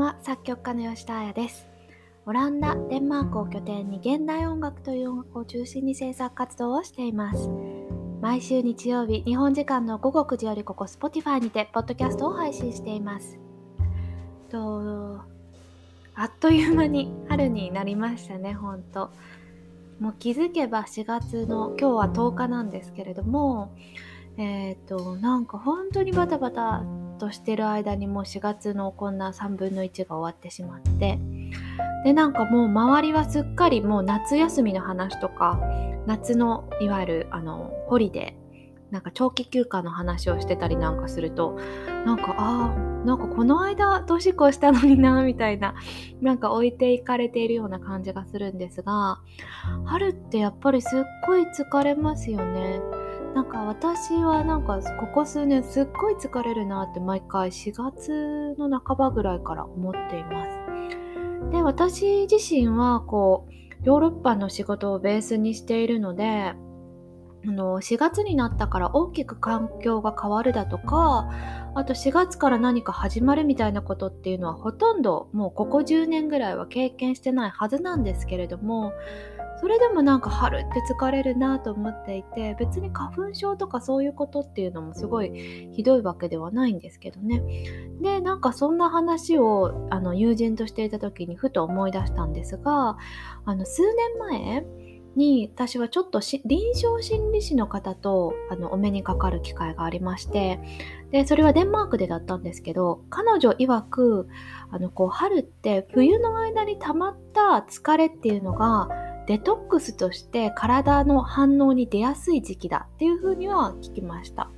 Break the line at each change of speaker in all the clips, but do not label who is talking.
は作曲家の吉田彩です。オランダ、デンマークを拠点に現代音楽という音楽を中心に制作活動をしています。毎週日曜日日本時間の午後9時よりここ Spotify にてポッドキャストを配信しています。とあっという間に春になりましたねほんともう気づけば4月の今日は10日なんですけれどもえっ、ー、となんか本当にバタバタとしてる間にもう4月のこんな3分の1が終わってしまってでなんかもう周りはすっかりもう夏休みの話とか夏のいわゆるあのホリデーなんか長期休暇の話をしてたりなんかするとなんかああなんかこの間年越したのになみたいななんか置いていかれているような感じがするんですが春ってやっぱりすっごい疲れますよね。なんか私はなんかここ数年すっごい疲れるなって毎回4月の半ばぐらいから思っています。で私自身はこうヨーロッパの仕事をベースにしているのであの4月になったから大きく環境が変わるだとかあと4月から何か始まるみたいなことっていうのはほとんどもうここ10年ぐらいは経験してないはずなんですけれどもそれでもなんか春って疲れるなと思っていて別に花粉症とかそういうことっていうのもすごいひどいわけではないんですけどね。でなんかそんな話をあの友人としていた時にふと思い出したんですがあの数年前に私はちょっと臨床心理士の方とあのお目にかかる機会がありましてでそれはデンマークでだったんですけど彼女曰くあのこう春って冬の間に溜まった疲れっていうのがデトックスとして体の反応に出やすい時期だっていうふうには聞きました。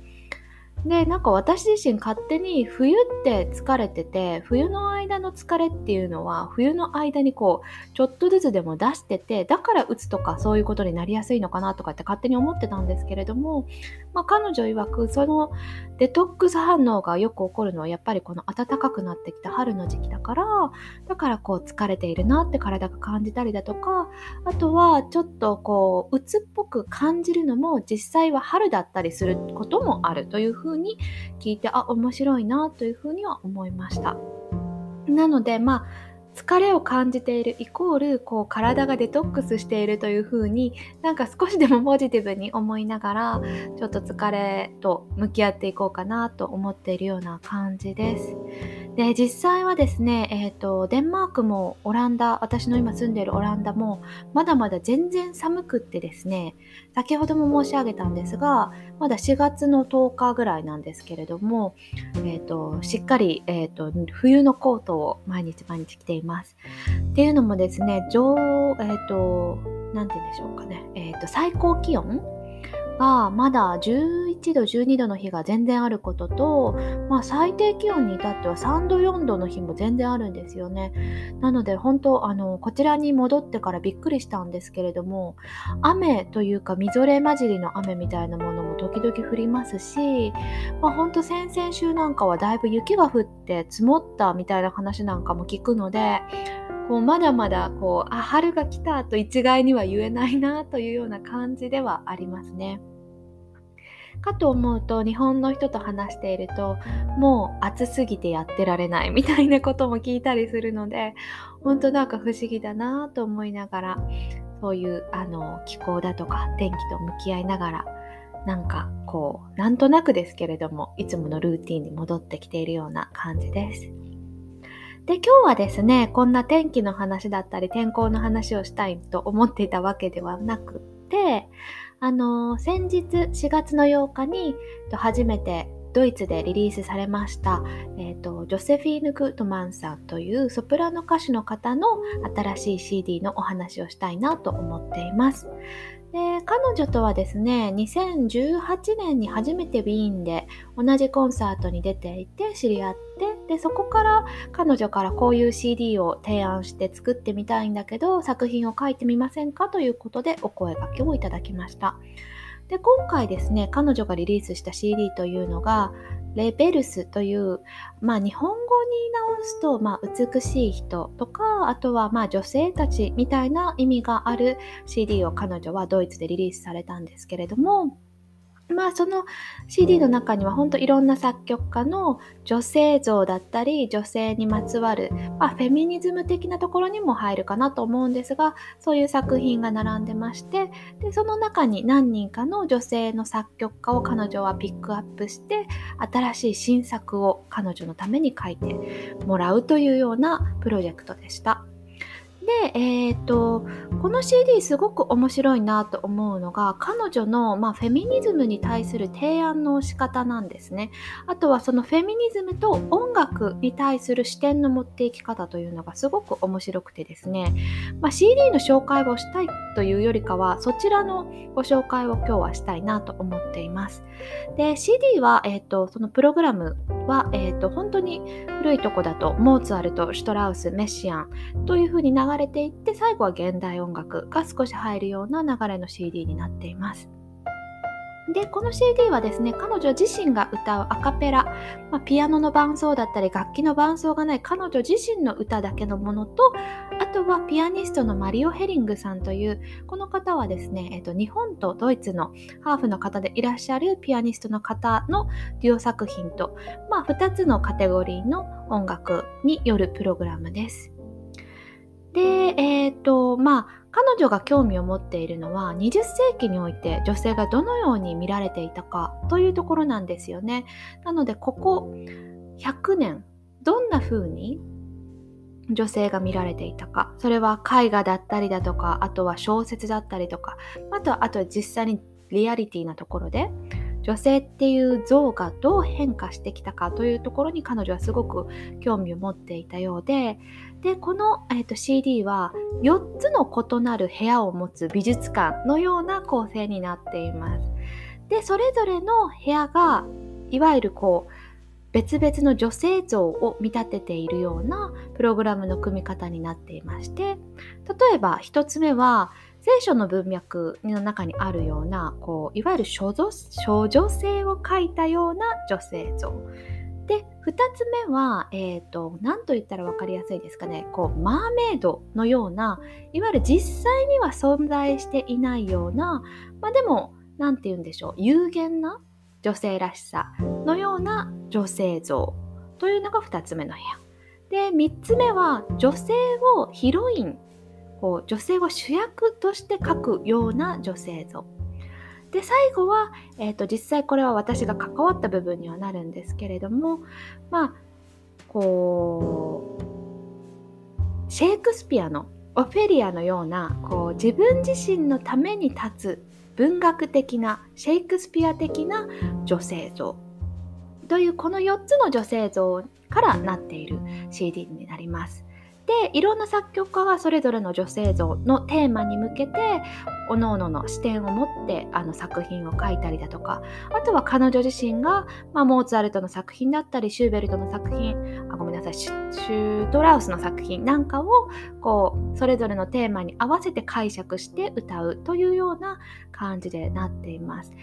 でなんか私自身勝手に冬って疲れてて冬の間の疲れっていうのは冬の間にこうちょっとずつでも出しててだからうつとかそういうことになりやすいのかなとかって勝手に思ってたんですけれども、まあ、彼女曰くそのデトックス反応がよく起こるのはやっぱりこの暖かくなってきた春の時期だからだからこう疲れているなって体が感じたりだとかあとはちょっとこううつっぽく感じるのも実際は春だったりすることもあるというふう風に聞いてあ面白いなというふうには思いましたなのでまあ疲れを感じているイコールこう体がデトックスしているというふうになんか少しでもポジティブに思いながらちょっと疲れと向き合っていこうかなと思っているような感じです。で実際はですね、えーと、デンマークもオランダ私の今住んでいるオランダもまだまだ全然寒くってですね先ほども申し上げたんですがまだ4月の10日ぐらいなんですけれども、えーと、しっかり、えーと、冬のコートを毎日毎日着ています。っていうのもですね上え、ー、と何て言うんでしょうかね、えー、と最高気温がまだ11度12度の日が全然あることと、まあ、最低気温に至っては3度4度の日も全然あるんですよねなので本当あのこちらに戻ってからびっくりしたんですけれども雨というかみぞれ混じりの雨みたいなものも時々降りますし、まあ、本当先々週なんかはだいぶ雪が降って積もったみたいな話なんかも聞くのでこうまだまだこうあ春が来たと一概には言えないなというような感じではありますね。かと思うと日本の人と話しているともう暑すぎてやってられないみたいなことも聞いたりするので本当なんか不思議だなと思いながらそういうあの気候だとか天気と向き合いながらなんかこうなんとなくですけれどもいつものルーティンに戻ってきているような感じです。で、今日はですね、こんな天気の話だったり、天候の話をしたいと思っていたわけではなくて、あの、先日4月の8日に初めてドイツでリリースされました、えーと、ジョセフィーヌ・グートマンさんというソプラノ歌手の方の新しい CD のお話をしたいなと思っています。で彼女とはですね2018年に初めてウィーンで同じコンサートに出ていて知り合ってでそこから彼女からこういう CD を提案して作ってみたいんだけど作品を書いてみませんか？ということでお声掛けをいただきました。で今回ですね彼女がリリースした CD というのがレベルスという、まあ、日本語に直すと、まあ、美しい人とかあとはまあ女性たちみたいな意味がある CD を彼女はドイツでリリースされたんですけれども、まあその CD の中には本当いろんな作曲家の女性像だったり女性にまつわる、まあ、フェミニズム的なところにも入るかなと思うんですがそういう作品が並んでましてでその中に何人かの女性の作曲家を彼女はピックアップして新しい新作を彼女のために書いてもらうというようなプロジェクトでした。で、えーと、この CD すごく面白いなと思うのが彼女の、まあ、フェミニズムに対する提案の仕方なんですね。あとはそのフェミニズムと音楽に対する視点の持っていき方というのがすごく面白くてですね、まあ、CD の紹介をしたいというよりかはそちらのご紹介を今日はしたいなと思っています。で CD は、えーと、そのプログラムは、えーと、本当に古いとこだとモーツァルト、シュトラウス、メッシアンというふうに流れていって最後は現代音楽が少し入るような流れの CD になっています。で、この CD はですね、彼女自身が歌うアカペラ、まあ、ピアノの伴奏だったり楽器の伴奏がない彼女自身の歌だけのものと、あとはピアニストのマリオ・ヘリングさんという、この方はですね、えっと、日本とドイツのハーフの方でいらっしゃるピアニストの方のデュオ作品と、まあ、2つのカテゴリーの音楽によるプログラムです。で、えっ、ー、と、まあ、彼女が興味を持っているのは20世紀において女性がどのように見られていたかというところなんですよね。なのでここ100年どんな風に女性が見られていたかそれは絵画だったりだとかあとは小説だったりとかあとはあとは実際にリアリティなところで女性っていう像がどう変化してきたかというところに彼女はすごく興味を持っていたようででこの、えーと、CD は4つの異なる部屋を持つ美術館のような構成になっています。でそれぞれの部屋がいわゆるこう別々の女性像を見立てているようなプログラムの組み方になっていまして例えば1つ目は聖書の文脈の中にあるようなこういわゆる少女性を描いたような女性像で2つ目は、えーと、何と言ったら分かりやすいですかね。こうマーメイドのようないわゆる実際には存在していないような、まあ、でも何て言うんでしょう。有限な女性らしさのような女性像というのが2つ目の部屋。で3つ目は女性をヒロインこう女性を主役として描くような女性像。で最後は、えーと、実際これは私が関わった部分にはなるんですけれどもまあこうシェイクスピアのオフェリアのようなこう自分自身のために立つ文学的なシェイクスピア的な女性像というこの4つの女性像からなっている CD になります。でいろんな作曲家がそれぞれの女性像のテーマに向けて各々の視点を持ってあの作品を書いたりだとかあとは彼女自身が、まあ、モーツァルトの作品だったりシューベルトの作品あごめんなさいシュートラウスの作品なんかをこうそれぞれのテーマに合わせて解釈して歌うというような感じでなっています。で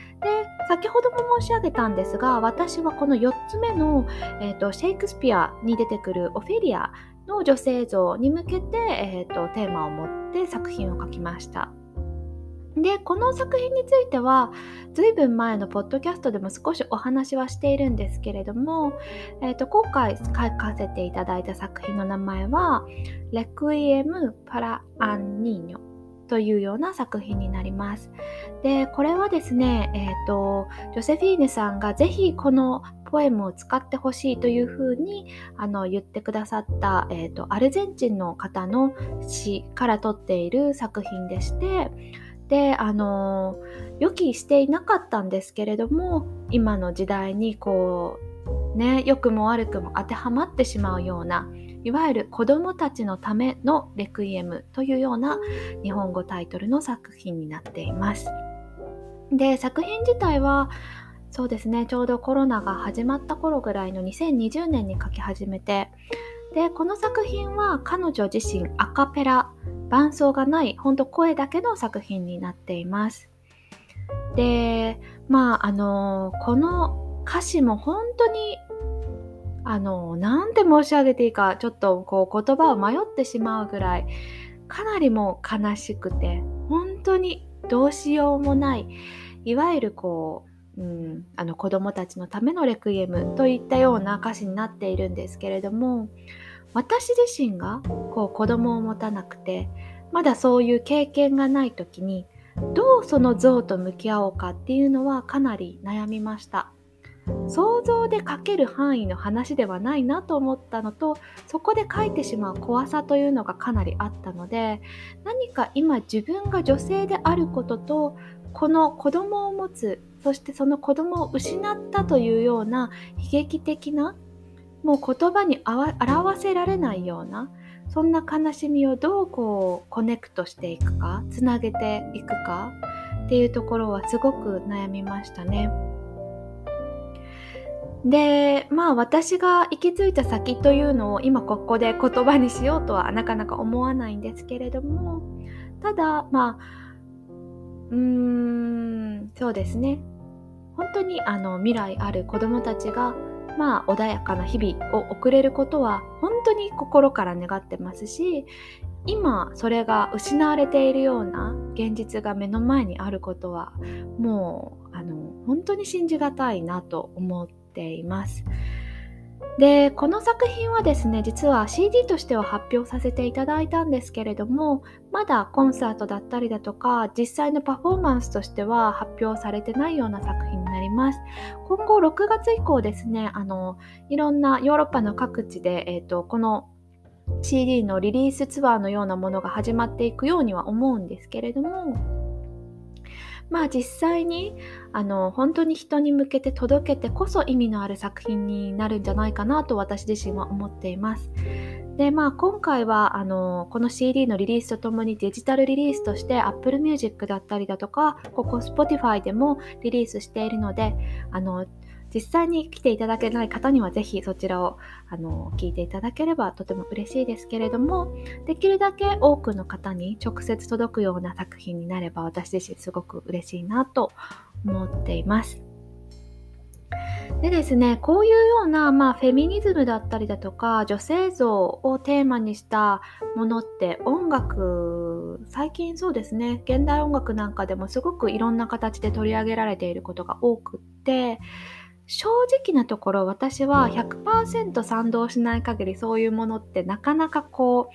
先ほども申し上げたんですが私はこの4つ目の、えーとシェイクスピアに出てくるオフェリアの女性像に向けて、えーと、テーマを持って作品を書きました。でこの作品については随分前のポッドキャストでも少しお話はしているんですけれども、えーと、今回書かせていただいた作品の名前は「レクイエム・パラ・アンニーニョ」というような作品になります。でこれはですね、えーとジョセフィーヌさんがぜひこのポエムを使ってほしいというふうにあの言ってくださった、えーと、アルゼンチンの方の詩から取っている作品でしてであの予期していなかったんですけれども今の時代にこうね良くも悪くも当てはまってしまうようないわゆる子どもたちのためのレクイエムというような日本語タイトルの作品になっています。で作品自体はそうですねちょうどコロナが始まった頃ぐらいの2020年に書き始めてでこの作品は彼女自身アカペラ伴奏がないほんと声だけの作品になっていますでまああのこの歌詞も本当にあのなんて申し上げていいかちょっとこう言葉を迷ってしまうぐらいかなりもう悲しくて本当にどうしようもないいわゆるこううん、あの子供たちのためのレクイエムといったような歌詞になっているんですけれども私自身がこう子供を持たなくてまだそういう経験がない時にどうその像と向き合おうかっていうのはかなり悩みました。想像で書ける範囲の話ではないなと思ったのとそこで書いてしまう怖さというのがかなりあったので何か今自分が女性であることとこの子供を持つそしてその子供を失ったというような悲劇的なもう言葉に表せられないようなそんな悲しみをどうこうコネクトしていくかつなげていくかっていうところはすごく悩みましたね。でまあ私が行き着いた先というのを今ここで言葉にしようとはなかなか思わないんですけれどもただまあうーんそうですね。本当にあの未来ある子どもたちがまあ穏やかな日々を送れることは本当に心から願ってますし今それが失われているような現実が目の前にあることはもうあの本当に信じがたいなと思ってています。でこの作品はですね実は CD としては発表させていただいたんですけれどもまだコンサートだったりだとか実際のパフォーマンスとしては発表されてないような作品になります今後6月以降ですねあのいろんなヨーロッパの各地で、えーとこの CD のリリースツアーのようなものが始まっていくようには思うんですけれどもまあ実際にあの本当に人に向けて届けてこそ意味のある作品になるんじゃないかなと私自身は思っています。でまあ今回はあのこの CD のリリースとともにデジタルリリースとして Apple Music だったりだとかここ Spotify でもリリースしているのであの実際に来ていただけない方にはぜひそちらをあの聞いていただければとても嬉しいですけれどもできるだけ多くの方に直接届くような作品になれば私自身すごく嬉しいなと思っています。でですね、こういうような、まあ、フェミニズムだったりだとか、女性像をテーマにしたものって音楽、最近そうですね、現代音楽なんかでもすごくいろんな形で取り上げられていることが多くって、正直なところ私は100%賛同しない限りそういうものってなかなかこ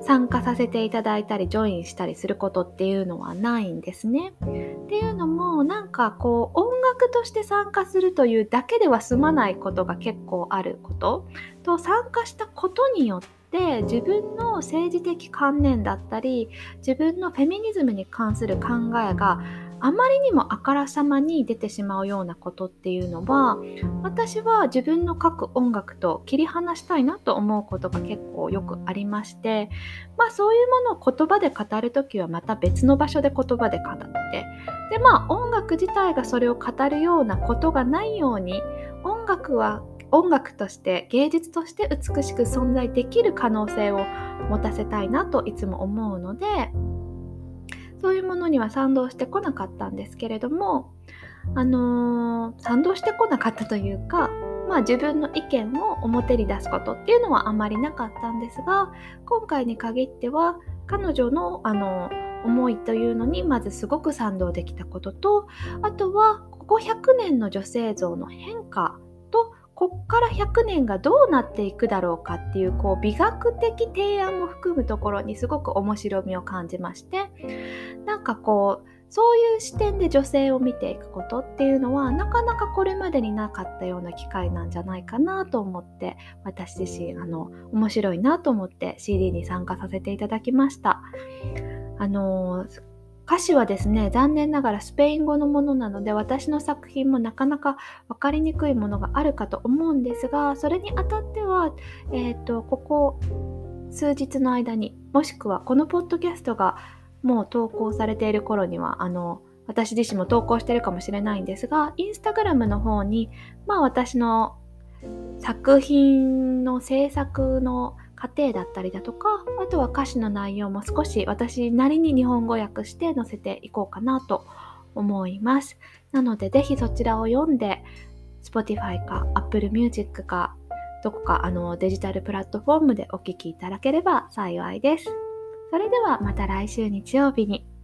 う参加させていただいたりジョインしたりすることっていうのはないんですね。っていうのもなんかこう音楽として参加するというだけでは済まないことが結構あることと参加したことによって自分の政治的観念だったり自分のフェミニズムに関する考えがあまりにもあからさまに出てしまうようなことっていうのは私は自分の書く音楽と切り離したいなと思うことが結構よくありましてまあそういうものを言葉で語る時はまた別の場所で言葉で語ってでまあ音楽自体がそれを語るようなことがないように音楽は音楽として芸術として美しく存在できる可能性を持たせたいなといつも思うのでそういうものには賛同してこなかったんですけれども、あのー、賛同してこなかったというか、まあ、自分の意見を表に出すことっていうのはあまりなかったんですが今回に限っては彼女の、あの思いというのにまずすごく賛同できたこととあとはここ100年の女性像の変化こっから100年がどうなっていくだろうかっていうこう美学的提案も含むところにすごく面白みを感じましてなんかこうそういう視点で女性を見ていくことっていうのはなかなかこれまでになかったような機会なんじゃないかなと思って私自身あの面白いなと思って CD に参加させていただきました。あの歌詞はですね、残念ながらスペイン語のものなので、私の作品もなかなか分かりにくいものがあるかと思うんですが、それにあたっては、えっ、ー、と、ここ数日の間に、もしくはこのポッドキャストがもう投稿されている頃には、あの、私自身も投稿してるかもしれないんですが、インスタグラムの方に、まあ私の作品の制作の過程だったりだとかあとは歌詞の内容も少し私なりに日本語訳して載せていこうかなと思います。なのでぜひそちらを読んで Spotify か Apple Music かどこかあのデジタルプラットフォームでお聴きいただければ幸いです。それではまた来週日曜日に。